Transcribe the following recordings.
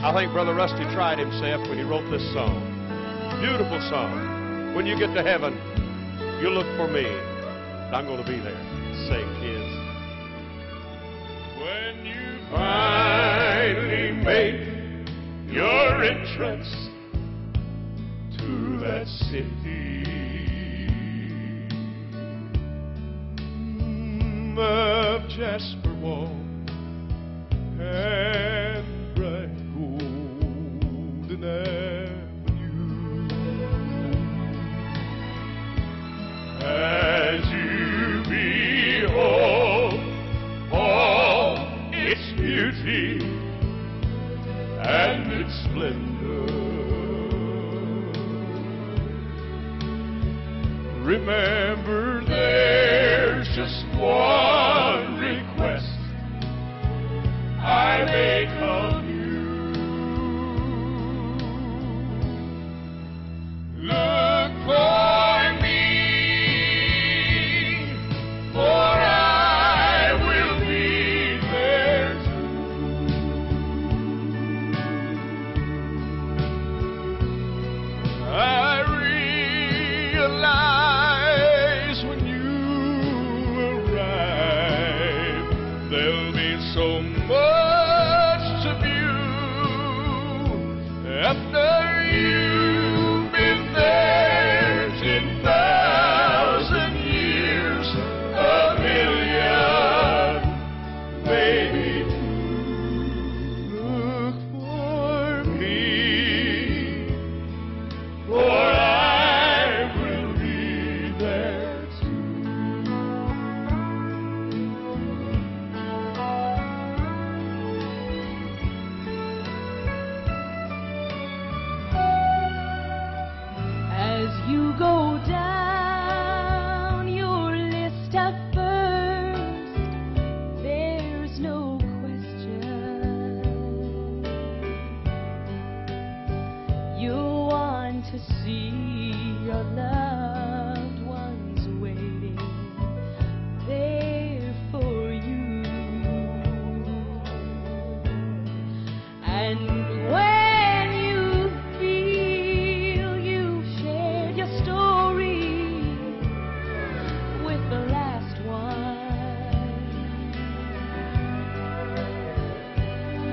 I think Brother Rusty tried himself when he wrote this song. Beautiful song. When you get to heaven, you look for me. I'm going to be there. Sing, kids. When you finally make your entrance to that city mm, of Jasper wall remember there's just one be to see your loved ones waiting there for you. And when you feel you've shared your story with the last one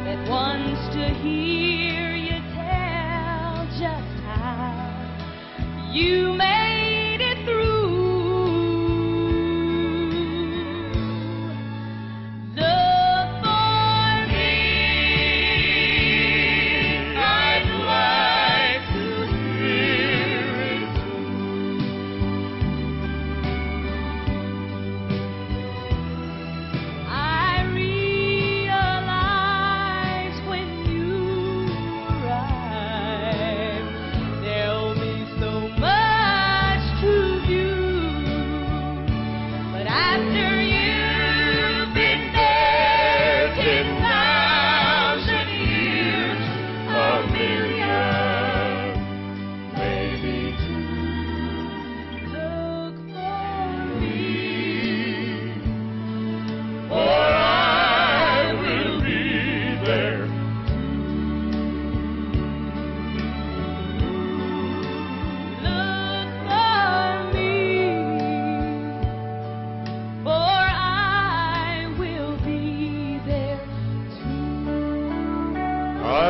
that wants to hear you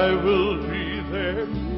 I will be there.